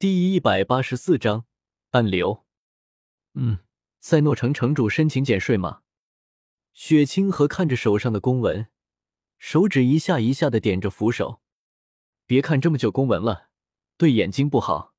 第一百八十四章暗流。嗯，赛诺城城主申请减税吗？雪清河看着手上的公文，手指一下一下的点着扶手。别看这么久公文了，对眼睛不好。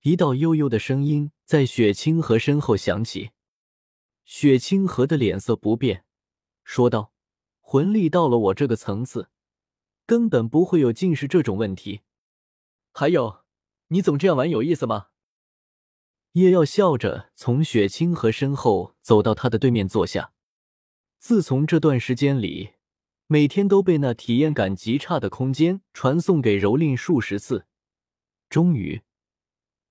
一道悠悠的声音在雪清河身后响起。雪清河的脸色不变，说道：“魂力到了我这个层次，根本不会有近视这种问题。还有。”你总这样玩有意思吗？叶耀笑着从雪清河身后走到他的对面坐下。自从这段时间里，每天都被那体验感极差的空间传送给蹂躏数十次，终于，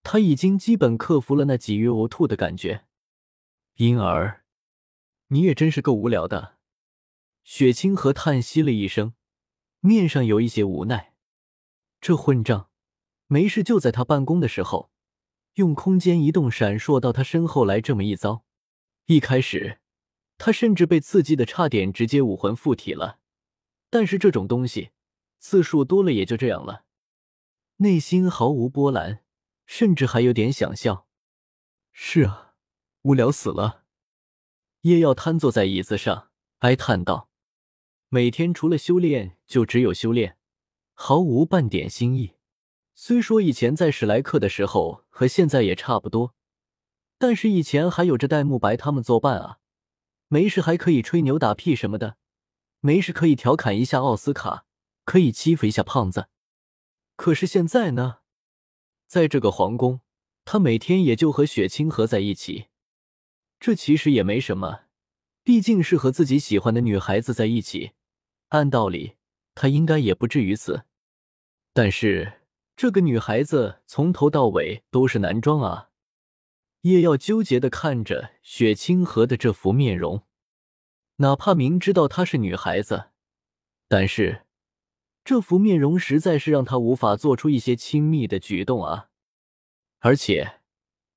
他已经基本克服了那几欲呕吐的感觉。因而，你也真是够无聊的。雪清河叹息了一声，面上有一些无奈。这混账！没事，就在他办公的时候，用空间移动闪烁到他身后来。这么一遭，一开始他甚至被刺激的差点直接武魂附体了。但是这种东西次数多了也就这样了，内心毫无波澜，甚至还有点想笑。是啊，无聊死了。叶耀瘫坐在椅子上，哀叹道：“每天除了修炼就只有修炼，毫无半点新意。”虽说以前在史莱克的时候和现在也差不多，但是以前还有着戴沐白他们作伴啊，没事还可以吹牛打屁什么的，没事可以调侃一下奥斯卡，可以欺负一下胖子。可是现在呢，在这个皇宫，他每天也就和雪清河在一起，这其实也没什么，毕竟是和自己喜欢的女孩子在一起，按道理他应该也不至于此，但是。这个女孩子从头到尾都是男装啊！叶耀纠结的看着雪清河的这副面容，哪怕明知道她是女孩子，但是这副面容实在是让他无法做出一些亲密的举动啊！而且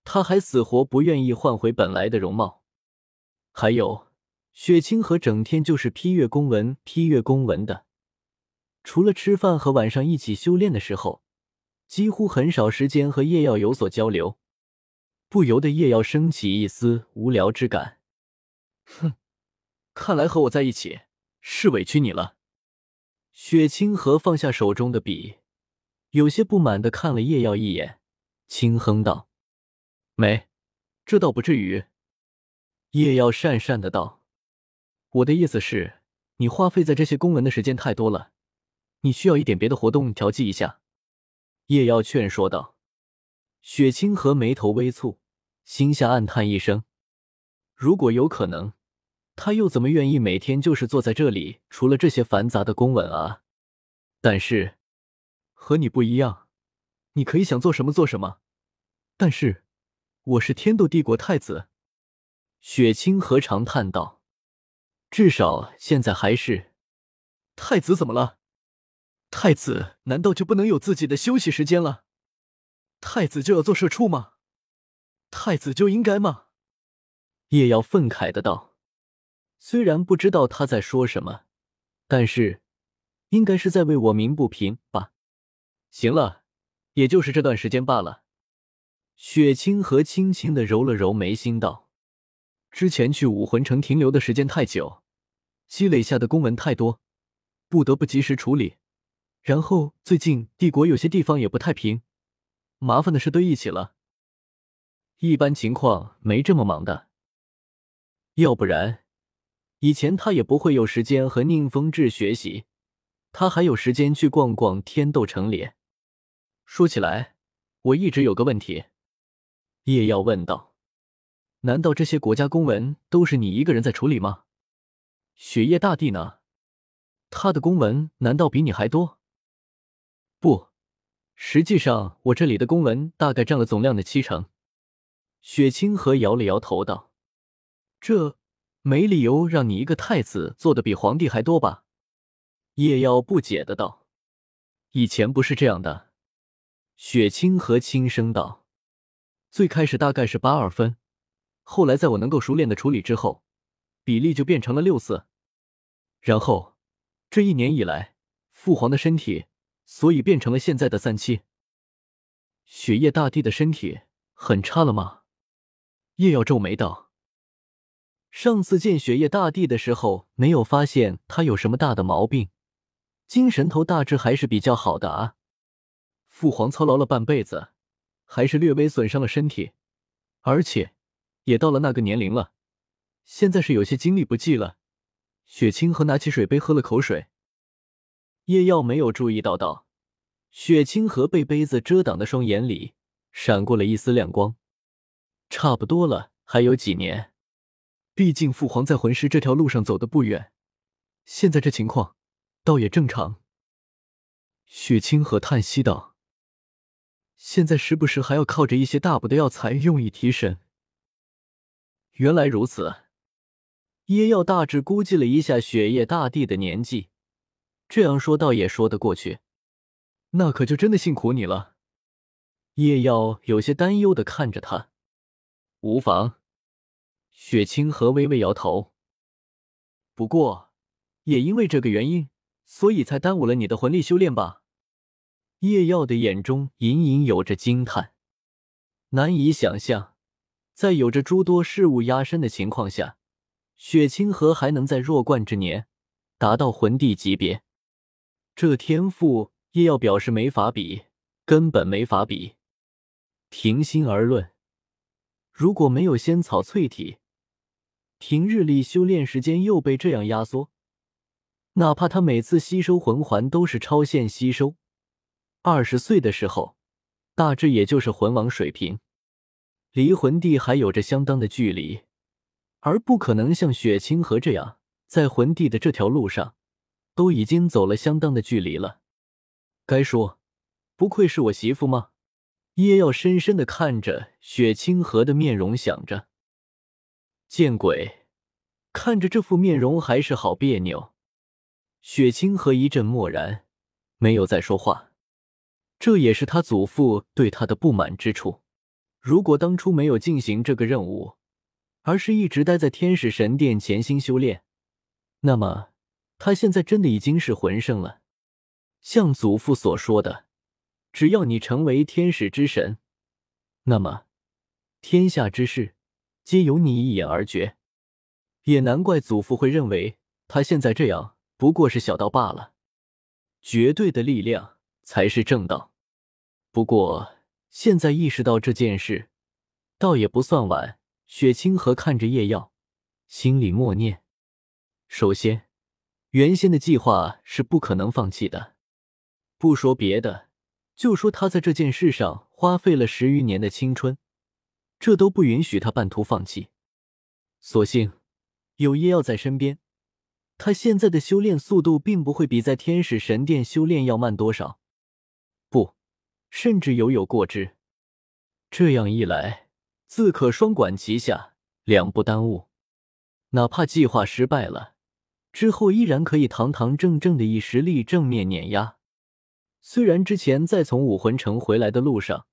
他还死活不愿意换回本来的容貌。还有，雪清河整天就是批阅公文、批阅公文的，除了吃饭和晚上一起修炼的时候。几乎很少时间和叶耀有所交流，不由得叶耀升起一丝无聊之感。哼，看来和我在一起是委屈你了。雪清河放下手中的笔，有些不满的看了叶耀一眼，轻哼道：“没，这倒不至于。”叶耀讪讪的道：“我的意思是，你花费在这些公文的时间太多了，你需要一点别的活动调剂一下。”叶耀劝说道：“雪清河眉头微蹙，心下暗叹一声。如果有可能，他又怎么愿意每天就是坐在这里，除了这些繁杂的公文啊？但是和你不一样，你可以想做什么做什么。但是我是天斗帝国太子。”雪清河长叹道：“至少现在还是太子，怎么了？”太子难道就不能有自己的休息时间了？太子就要做社畜吗？太子就应该吗？叶瑶愤慨的道。虽然不知道他在说什么，但是应该是在为我鸣不平吧。行了，也就是这段时间罢了。雪清河轻轻的揉了揉眉心道：“之前去武魂城停留的时间太久，积累下的公文太多，不得不及时处理。”然后最近帝国有些地方也不太平，麻烦的事堆一起了。一般情况没这么忙的，要不然以前他也不会有时间和宁风致学习，他还有时间去逛逛天斗城里。说起来，我一直有个问题，叶耀问道：“难道这些国家公文都是你一个人在处理吗？雪夜大帝呢？他的公文难道比你还多？”不，实际上我这里的公文大概占了总量的七成。雪清河摇了摇头道：“这没理由让你一个太子做的比皇帝还多吧？”叶耀不解的道：“以前不是这样的。”雪清河轻声道：“最开始大概是八二分，后来在我能够熟练的处理之后，比例就变成了六四。然后这一年以来，父皇的身体……”所以变成了现在的三七。雪夜大帝的身体很差了吗？叶耀皱眉道：“上次见雪夜大帝的时候，没有发现他有什么大的毛病，精神头大致还是比较好的啊。父皇操劳了半辈子，还是略微损伤了身体，而且也到了那个年龄了，现在是有些精力不济了。”雪清河拿起水杯喝了口水。叶耀没有注意到，道：“雪清河被杯子遮挡的双眼里闪过了一丝亮光。差不多了，还有几年。毕竟父皇在魂师这条路上走的不远，现在这情况，倒也正常。”雪清河叹息道：“现在时不时还要靠着一些大补的药材用以提神。”原来如此。耶耀大致估计了一下雪夜大帝的年纪，这样说倒也说得过去。那可就真的辛苦你了。叶耀有些担忧的看着他。无妨。雪清河微微摇头。不过，也因为这个原因，所以才耽误了你的魂力修炼吧？叶耀的眼中隐隐有着惊叹，难以想象，在有着诸多事物压身的情况下。雪清河还能在弱冠之年达到魂帝级别，这天赋叶耀表示没法比，根本没法比。平心而论，如果没有仙草淬体，平日里修炼时间又被这样压缩，哪怕他每次吸收魂环都是超限吸收，二十岁的时候，大致也就是魂王水平，离魂帝还有着相当的距离。而不可能像雪清河这样，在魂帝的这条路上，都已经走了相当的距离了。该说，不愧是我媳妇吗？叶耀深深的看着雪清河的面容，想着，见鬼，看着这副面容还是好别扭。雪清河一阵默然，没有再说话。这也是他祖父对他的不满之处。如果当初没有进行这个任务，而是一直待在天使神殿潜心修炼，那么他现在真的已经是魂圣了。像祖父所说的，只要你成为天使之神，那么天下之事皆由你一眼而决。也难怪祖父会认为他现在这样不过是小道罢了。绝对的力量才是正道。不过现在意识到这件事，倒也不算晚。雪清河看着叶耀，心里默念：“首先，原先的计划是不可能放弃的。不说别的，就说他在这件事上花费了十余年的青春，这都不允许他半途放弃。所幸有叶耀在身边，他现在的修炼速度并不会比在天使神殿修炼要慢多少，不，甚至犹有过之。这样一来。”自可双管齐下，两不耽误。哪怕计划失败了，之后依然可以堂堂正正的以实力正面碾压。虽然之前在从武魂城回来的路上，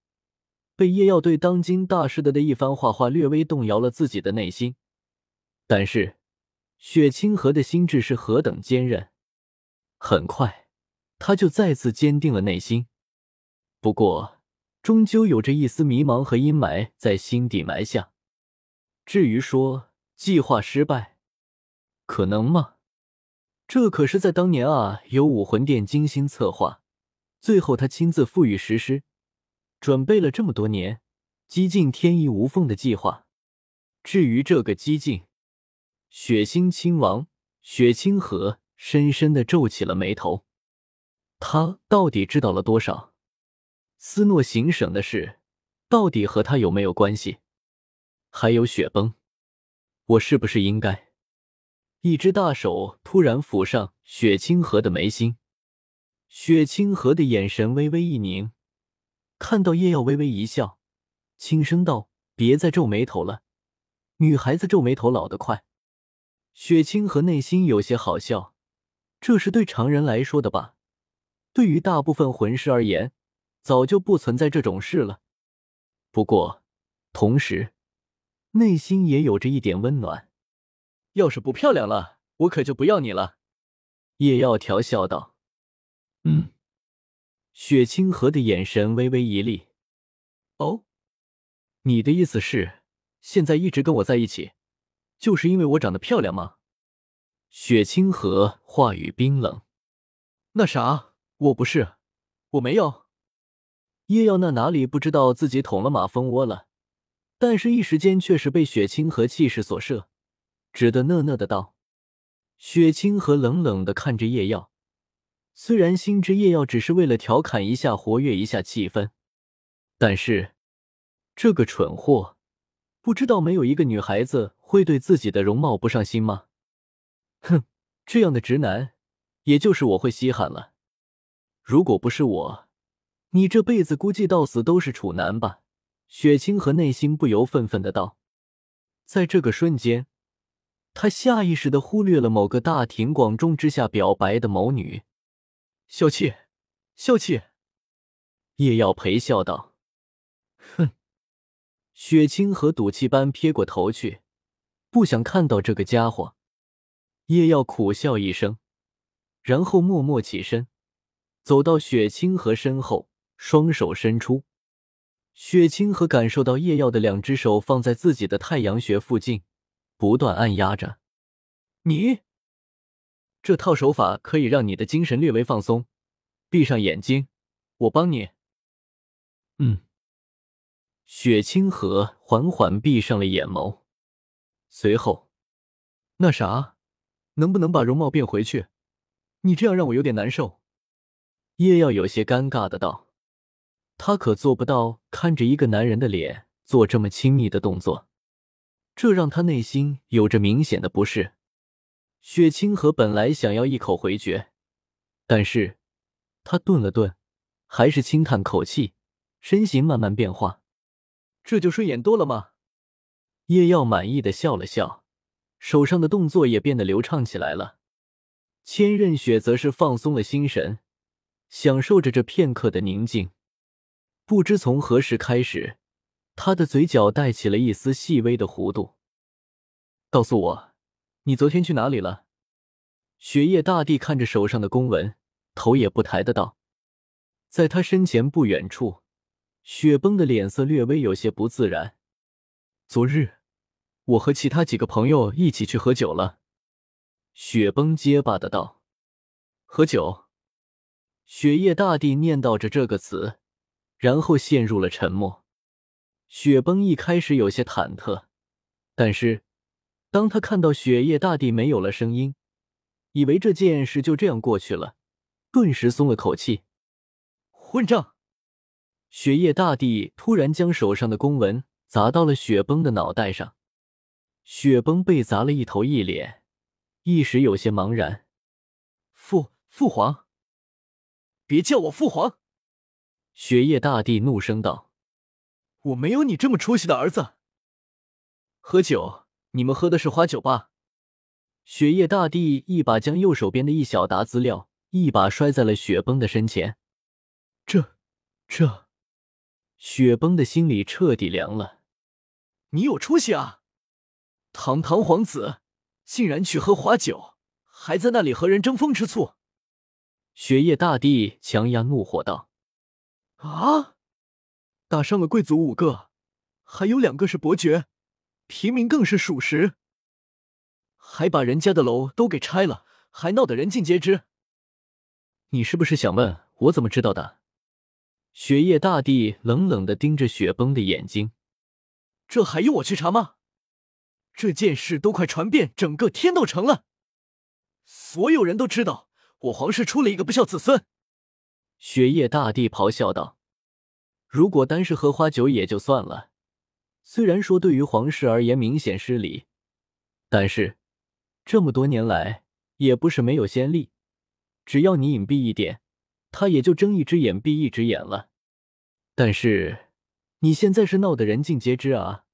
被叶耀对当今大师的的一番话话略微动摇了自己的内心，但是雪清河的心智是何等坚韧，很快他就再次坚定了内心。不过。终究有着一丝迷茫和阴霾在心底埋下。至于说计划失败，可能吗？这可是在当年啊，由武魂殿精心策划，最后他亲自赋予实施，准备了这么多年，几近天衣无缝的计划。至于这个激进，血腥亲王血清河深深的皱起了眉头。他到底知道了多少？斯诺行省的事，到底和他有没有关系？还有雪崩，我是不是应该？一只大手突然抚上雪清河的眉心，雪清河的眼神微微一凝，看到叶耀微微一笑，轻声道：“别再皱眉头了，女孩子皱眉头老得快。”雪清河内心有些好笑，这是对常人来说的吧？对于大部分魂师而言。早就不存在这种事了，不过，同时，内心也有着一点温暖。要是不漂亮了，我可就不要你了。”叶耀调笑道。“嗯。”雪清河的眼神微微一厉。哦，你的意思是，现在一直跟我在一起，就是因为我长得漂亮吗？雪清河话语冰冷。那啥，我不是，我没有。叶耀那哪里不知道自己捅了马蜂窝了，但是一时间却是被雪清河气势所慑，只得讷讷的道。雪清河冷冷的看着叶耀，虽然心知叶耀只是为了调侃一下，活跃一下气氛，但是这个蠢货不知道没有一个女孩子会对自己的容貌不上心吗？哼，这样的直男，也就是我会稀罕了。如果不是我，你这辈子估计到死都是处男吧？雪清河内心不由愤愤的道。在这个瞬间，他下意识的忽略了某个大庭广众之下表白的某女。笑气，笑气。叶耀陪笑道：“哼。”雪清河赌气般撇过头去，不想看到这个家伙。叶耀苦笑一声，然后默默起身，走到雪清河身后，双手伸出。雪清河感受到叶耀的两只手放在自己的太阳穴附近，不断按压着。你这套手法可以让你的精神略微放松。闭上眼睛，我帮你。嗯。雪清河缓缓闭上了眼眸，随后，那啥。能不能把容貌变回去？你这样让我有点难受。叶耀有些尴尬的道：“他可做不到看着一个男人的脸做这么亲密的动作，这让他内心有着明显的不适。”雪清河本来想要一口回绝，但是他顿了顿，还是轻叹口气，身形慢慢变化。这就顺眼多了吗？叶耀满意的笑了笑。手上的动作也变得流畅起来了，千仞雪则是放松了心神，享受着这片刻的宁静。不知从何时开始，他的嘴角带起了一丝细微的弧度。告诉我，你昨天去哪里了？雪夜大帝看着手上的公文，头也不抬的道。在他身前不远处，雪崩的脸色略微有些不自然。昨日。我和其他几个朋友一起去喝酒了，雪崩结巴的道：“喝酒。”雪夜大帝念叨着这个词，然后陷入了沉默。雪崩一开始有些忐忑，但是当他看到雪夜大帝没有了声音，以为这件事就这样过去了，顿时松了口气。混账！雪夜大帝突然将手上的公文砸到了雪崩的脑袋上。雪崩被砸了一头一脸，一时有些茫然。父父皇，别叫我父皇！雪夜大帝怒声道：“我没有你这么出息的儿子。”喝酒，你们喝的是花酒吧？雪夜大帝一把将右手边的一小沓资料一把摔在了雪崩的身前。这，这，雪崩的心里彻底凉了。你有出息啊！堂堂皇子，竟然去喝花酒，还在那里和人争风吃醋！雪夜大帝强压怒火道：“啊！打伤了贵族五个，还有两个是伯爵，平民更是数十，还把人家的楼都给拆了，还闹得人尽皆知。你是不是想问我怎么知道的？”雪夜大帝冷冷的盯着雪崩的眼睛：“这还用我去查吗？”这件事都快传遍整个天斗城了，所有人都知道我皇室出了一个不孝子孙。雪夜大帝咆哮道：“如果单是喝花酒也就算了，虽然说对于皇室而言明显失礼，但是这么多年来也不是没有先例。只要你隐蔽一点，他也就睁一只眼闭一只眼了。但是你现在是闹得人尽皆知啊！”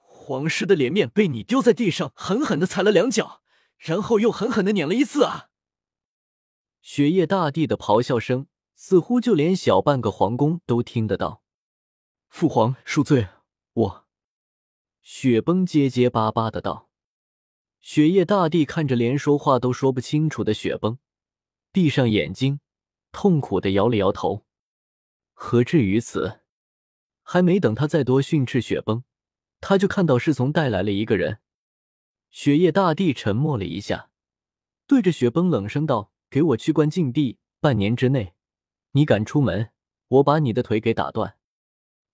皇室的脸面被你丢在地上，狠狠的踩了两脚，然后又狠狠的碾了一次啊！雪夜大帝的咆哮声似乎就连小半个皇宫都听得到。父皇恕罪，我……雪崩结结巴巴的道。雪夜大帝看着连说话都说不清楚的雪崩，闭上眼睛，痛苦的摇了摇头。何至于此？还没等他再多训斥雪崩，他就看到侍从带来了一个人。雪夜大帝沉默了一下，对着雪崩冷声道：“给我去关禁地，半年之内，你敢出门，我把你的腿给打断。”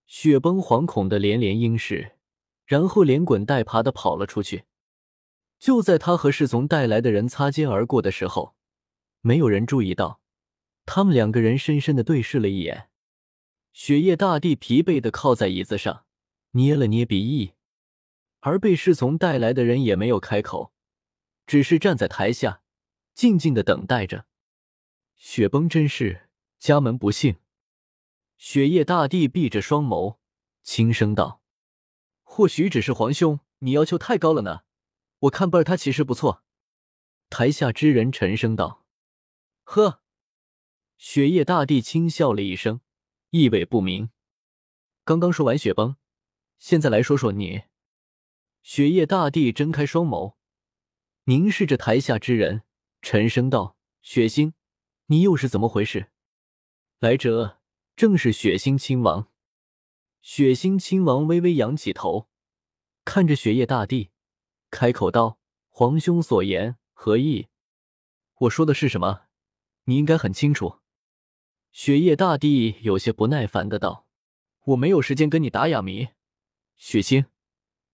雪崩惶恐的连连应是，然后连滚带爬的跑了出去。就在他和侍从带来的人擦肩而过的时候，没有人注意到，他们两个人深深的对视了一眼。雪夜大帝疲惫的靠在椅子上，捏了捏鼻翼，而被侍从带来的人也没有开口，只是站在台下，静静的等待着。雪崩真是家门不幸。雪夜大帝闭着双眸，轻声道：“或许只是皇兄，你要求太高了呢。”我看贝儿他其实不错。台下之人沉声道：“呵。”雪夜大帝轻笑了一声，意味不明。刚刚说完雪崩，现在来说说你。雪夜大帝睁开双眸，凝视着台下之人，沉声道：“雪星，你又是怎么回事？”来者正是雪星亲王。雪星亲王微微仰起头，看着雪夜大帝。开口道：“皇兄所言何意？我说的是什么？你应该很清楚。”雪夜大帝有些不耐烦的道：“我没有时间跟你打哑谜。雪星，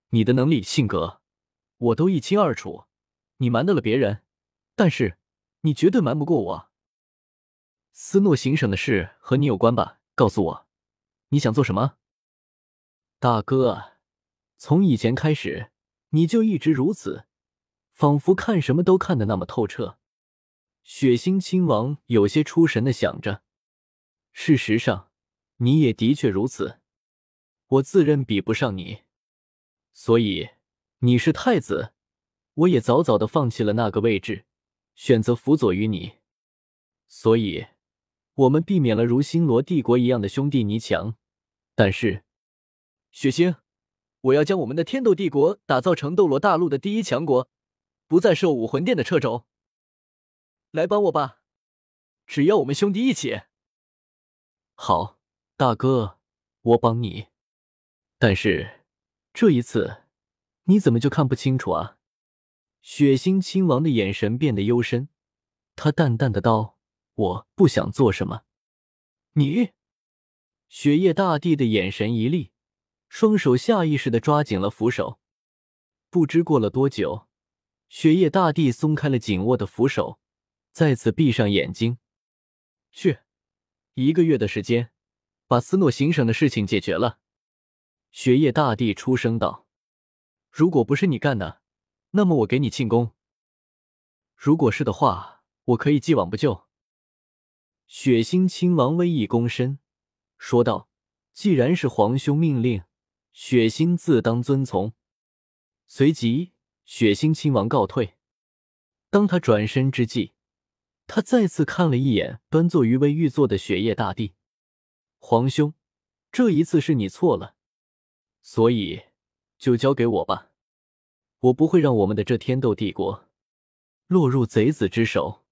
你的能力、性格，我都一清二楚。你瞒得了别人，但是你绝对瞒不过我。斯诺行省的事和你有关吧？告诉我，你想做什么？大哥，从以前开始。”你就一直如此，仿佛看什么都看得那么透彻。血腥亲王有些出神的想着，事实上，你也的确如此。我自认比不上你，所以你是太子，我也早早的放弃了那个位置，选择辅佐于你。所以，我们避免了如星罗帝国一样的兄弟泥墙。但是，血腥。我要将我们的天斗帝国打造成斗罗大陆的第一强国，不再受武魂殿的掣肘。来帮我吧，只要我们兄弟一起。好，大哥，我帮你。但是这一次，你怎么就看不清楚啊？血腥亲王的眼神变得幽深，他淡淡的道：“我不想做什么。”你，雪夜大帝的眼神一厉。双手下意识的抓紧了扶手，不知过了多久，雪夜大帝松开了紧握的扶手，再次闭上眼睛。去，一个月的时间，把斯诺行省的事情解决了。雪夜大帝出声道：“如果不是你干的，那么我给你庆功；如果是的话，我可以既往不咎。”血腥亲王微一躬身，说道：“既然是皇兄命令。”血腥自当遵从。随即，血腥亲王告退。当他转身之际，他再次看了一眼端坐于位玉座的雪夜大帝。皇兄，这一次是你错了，所以就交给我吧。我不会让我们的这天斗帝国落入贼子之手。